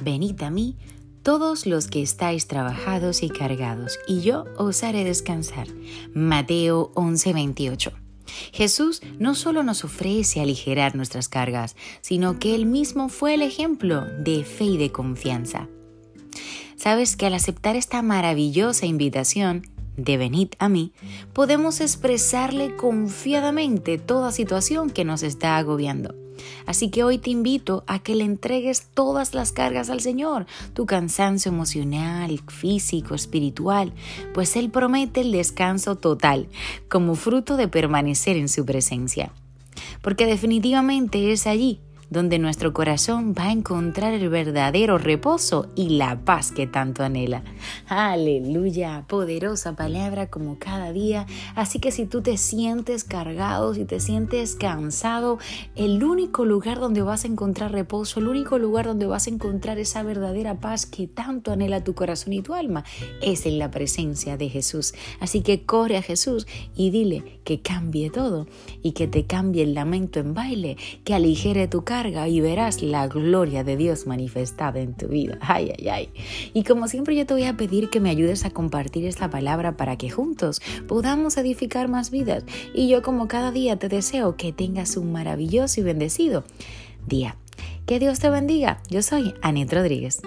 Venid a mí, todos los que estáis trabajados y cargados, y yo os haré descansar. Mateo 11:28. Jesús no solo nos ofrece aligerar nuestras cargas, sino que Él mismo fue el ejemplo de fe y de confianza. Sabes que al aceptar esta maravillosa invitación, de venid a mí, podemos expresarle confiadamente toda situación que nos está agobiando. Así que hoy te invito a que le entregues todas las cargas al Señor, tu cansancio emocional, físico, espiritual, pues Él promete el descanso total como fruto de permanecer en su presencia. Porque definitivamente es allí donde nuestro corazón va a encontrar el verdadero reposo y la paz que tanto anhela. Aleluya, poderosa palabra como cada día. Así que si tú te sientes cargado, si te sientes cansado, el único lugar donde vas a encontrar reposo, el único lugar donde vas a encontrar esa verdadera paz que tanto anhela tu corazón y tu alma, es en la presencia de Jesús. Así que corre a Jesús y dile que cambie todo y que te cambie el lamento en baile, que aligere tu carga y verás la gloria de Dios manifestada en tu vida. Ay, ay, ay. Y como siempre yo te voy a pedir que me ayudes a compartir esta palabra para que juntos podamos edificar más vidas. Y yo como cada día te deseo que tengas un maravilloso y bendecido día. Que Dios te bendiga. Yo soy Anet Rodríguez.